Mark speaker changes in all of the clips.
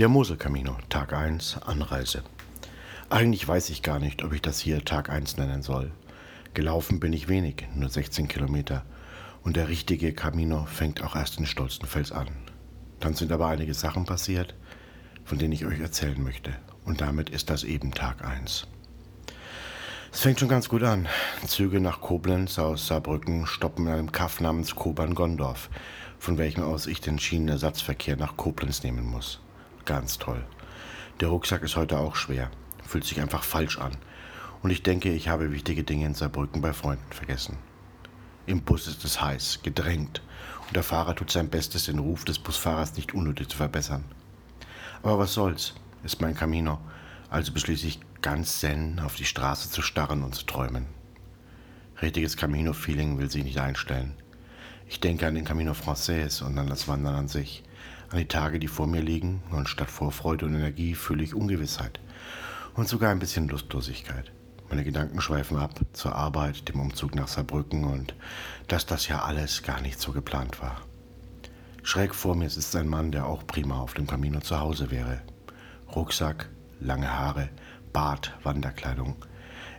Speaker 1: Der Moselkamino, Tag 1, Anreise. Eigentlich weiß ich gar nicht, ob ich das hier Tag 1 nennen soll. Gelaufen bin ich wenig, nur 16 Kilometer. Und der richtige Camino fängt auch erst in Stolzenfels an. Dann sind aber einige Sachen passiert, von denen ich euch erzählen möchte. Und damit ist das eben Tag 1. Es fängt schon ganz gut an. Züge nach Koblenz aus Saarbrücken stoppen in einem Kaff namens Kobern-Gondorf, von welchem aus ich den Schienenersatzverkehr nach Koblenz nehmen muss. Ganz toll. Der Rucksack ist heute auch schwer, fühlt sich einfach falsch an. Und ich denke, ich habe wichtige Dinge in Saarbrücken bei Freunden vergessen. Im Bus ist es heiß, gedrängt, und der Fahrer tut sein Bestes, den Ruf des Busfahrers nicht unnötig zu verbessern. Aber was soll's, ist mein Camino, also beschließe ich ganz zen auf die Straße zu starren und zu träumen. Richtiges Camino-Feeling will sich nicht einstellen. Ich denke an den Camino Frances und an das Wandern an sich an die Tage, die vor mir liegen, und statt Vorfreude und Energie fühle ich Ungewissheit und sogar ein bisschen Lustlosigkeit. Meine Gedanken schweifen ab zur Arbeit, dem Umzug nach Saarbrücken und dass das ja alles gar nicht so geplant war. Schräg vor mir sitzt ein Mann, der auch prima auf dem Camino zu Hause wäre. Rucksack, lange Haare, Bart, Wanderkleidung.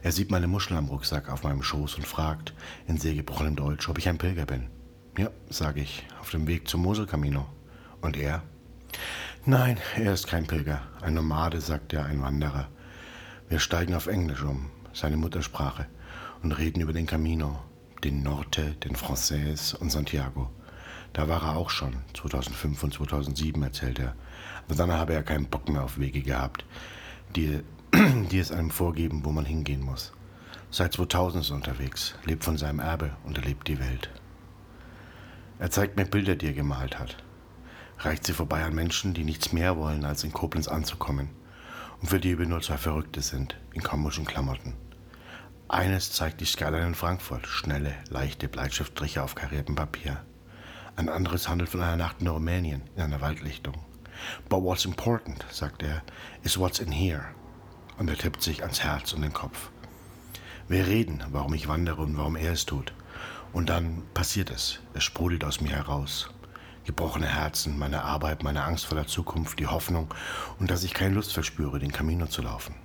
Speaker 1: Er sieht meine Muschel am Rucksack auf meinem Schoß und fragt in sehr gebrochenem Deutsch, ob ich ein Pilger bin. Ja, sage ich, auf dem Weg zum Moselkamino. Und er? Nein, er ist kein Pilger. Ein Nomade, sagt er, ein Wanderer. Wir steigen auf Englisch um, seine Muttersprache, und reden über den Camino, den Norte, den Frances und Santiago. Da war er auch schon, 2005 und 2007, erzählt er. Aber dann habe er keinen Bock mehr auf Wege gehabt, die, die es einem vorgeben, wo man hingehen muss. Seit 2000 ist er unterwegs, lebt von seinem Erbe und erlebt die Welt. Er zeigt mir Bilder, die er gemalt hat reicht sie vorbei an Menschen, die nichts mehr wollen, als in Koblenz anzukommen und für die wir nur zwei Verrückte sind, in komischen Klamotten. Eines zeigt die Skyline in Frankfurt, schnelle, leichte Bleistiftstriche auf kariertem Papier. Ein anderes handelt von einer Nacht in Rumänien, in einer Waldlichtung. But what's important, sagt er, is what's in here. Und er tippt sich ans Herz und den Kopf. Wir reden, warum ich wandere und warum er es tut. Und dann passiert es. Es sprudelt aus mir heraus gebrochene Herzen, meine Arbeit, meine Angst vor der Zukunft, die Hoffnung und dass ich keine Lust verspüre, den Camino zu laufen.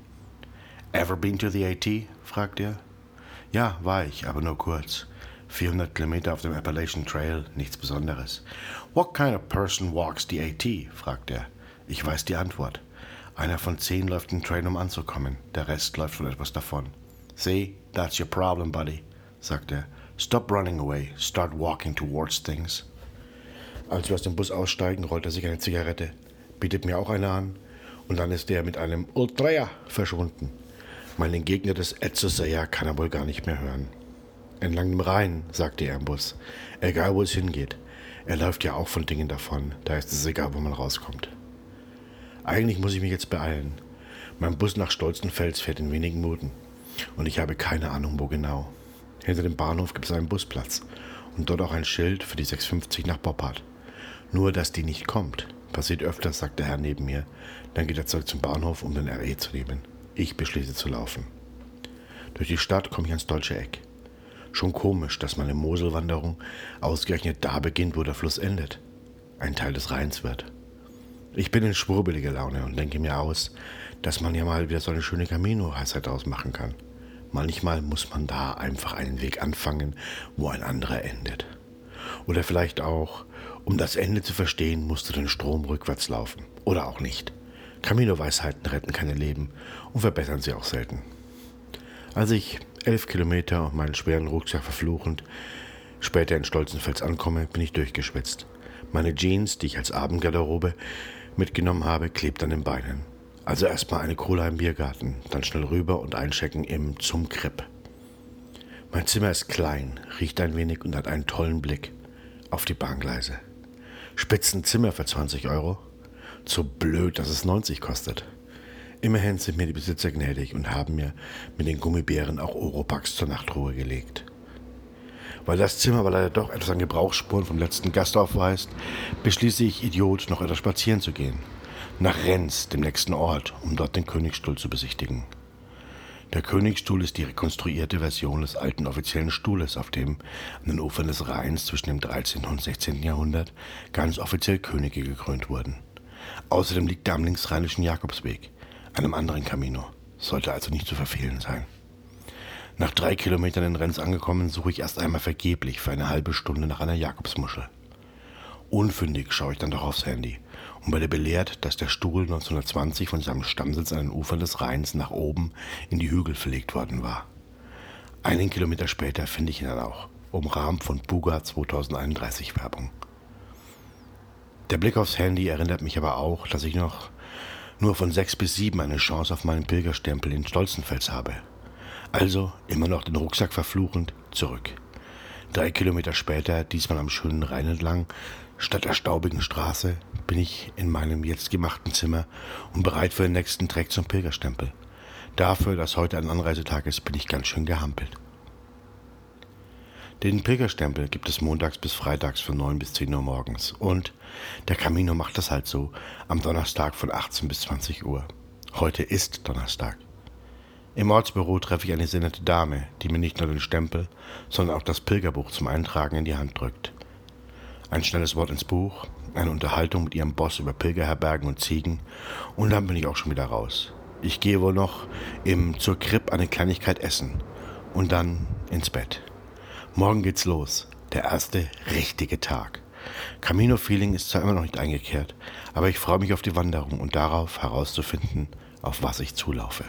Speaker 1: Ever been to the AT? fragt er. Ja, war ich, aber nur kurz. 400 Kilometer auf dem Appalachian Trail, nichts Besonderes. What kind of person walks the AT? fragt er. Ich weiß die Antwort. Einer von zehn läuft den Trail, um anzukommen. Der Rest läuft von etwas davon. See, that's your problem, buddy, sagt er. Stop running away. Start walking towards things. Als wir aus dem Bus aussteigen, rollt er sich eine Zigarette, bietet mir auch eine an und dann ist er mit einem Ultraja verschwunden. Meinen Gegner des Etzoseja kann er wohl gar nicht mehr hören. Entlang dem Rhein, sagte er im Bus. Egal, wo es hingeht. Er läuft ja auch von Dingen davon. Da ist es egal, wo man rauskommt. Eigentlich muss ich mich jetzt beeilen. Mein Bus nach Stolzenfels fährt in wenigen Minuten. Und ich habe keine Ahnung, wo genau. Hinter dem Bahnhof gibt es einen Busplatz. Und dort auch ein Schild für die 650 nach Boppard. Nur, dass die nicht kommt. Passiert öfters, sagt der Herr neben mir. Dann geht er zurück zum Bahnhof, um den RE zu nehmen. Ich beschließe zu laufen. Durch die Stadt komme ich ans deutsche Eck. Schon komisch, dass meine Moselwanderung ausgerechnet da beginnt, wo der Fluss endet. Ein Teil des Rheins wird. Ich bin in schwurbeliger Laune und denke mir aus, dass man ja mal wieder so eine schöne Camino-Heißheit ausmachen kann. Manchmal muss man da einfach einen Weg anfangen, wo ein anderer endet. Oder vielleicht auch, um das Ende zu verstehen, musst du den Strom rückwärts laufen. Oder auch nicht. Camino-Weisheiten retten keine Leben und verbessern sie auch selten. Als ich elf Kilometer und meinen schweren Rucksack verfluchend später in Stolzenfels ankomme, bin ich durchgeschwitzt. Meine Jeans, die ich als Abendgarderobe mitgenommen habe, klebt an den Beinen. Also erstmal eine Cola im Biergarten, dann schnell rüber und einchecken im Zum Kripp. Mein Zimmer ist klein, riecht ein wenig und hat einen tollen Blick auf die Bahngleise. Spitzenzimmer für 20 Euro? Zu blöd, dass es 90 kostet. Immerhin sind mir die Besitzer gnädig und haben mir mit den Gummibären auch Oropax zur Nachtruhe gelegt. Weil das Zimmer aber leider doch etwas an Gebrauchsspuren vom letzten Gast aufweist, beschließe ich, Idiot, noch etwas spazieren zu gehen. Nach Rennes, dem nächsten Ort, um dort den Königsstuhl zu besichtigen. Der Königsstuhl ist die rekonstruierte Version des alten offiziellen Stuhles, auf dem an den Ufern des Rheins zwischen dem 13. und 16. Jahrhundert ganz offiziell Könige gekrönt wurden. Außerdem liegt er am linksrheinischen Jakobsweg, einem anderen Camino. Sollte also nicht zu verfehlen sein. Nach drei Kilometern in Renz angekommen, suche ich erst einmal vergeblich für eine halbe Stunde nach einer Jakobsmuschel. Unfündig schaue ich dann doch aufs Handy und werde belehrt, dass der Stuhl 1920 von seinem Stammsitz an den Ufern des Rheins nach oben in die Hügel verlegt worden war. Einen Kilometer später finde ich ihn dann auch, umrahmt von Buga 2031 Werbung. Der Blick aufs Handy erinnert mich aber auch, dass ich noch nur von sechs bis sieben eine Chance auf meinen Pilgerstempel in Stolzenfels habe. Also, immer noch den Rucksack verfluchend, zurück. Drei Kilometer später, diesmal am schönen Rhein entlang, statt der staubigen Straße, bin ich in meinem jetzt gemachten Zimmer und bereit für den nächsten Trek zum Pilgerstempel. Dafür, dass heute ein Anreisetag ist, bin ich ganz schön gehampelt. Den Pilgerstempel gibt es montags bis freitags von 9 bis 10 Uhr morgens. Und der Camino macht das halt so am Donnerstag von 18 bis 20 Uhr. Heute ist Donnerstag. Im Ortsbüro treffe ich eine sehr Dame, die mir nicht nur den Stempel, sondern auch das Pilgerbuch zum Eintragen in die Hand drückt. Ein schnelles Wort ins Buch, eine Unterhaltung mit ihrem Boss über Pilgerherbergen und Ziegen und dann bin ich auch schon wieder raus. Ich gehe wohl noch im zur Kripp eine Kleinigkeit essen und dann ins Bett. Morgen geht's los, der erste richtige Tag. Camino-Feeling ist zwar immer noch nicht eingekehrt, aber ich freue mich auf die Wanderung und darauf herauszufinden, auf was ich zulaufe.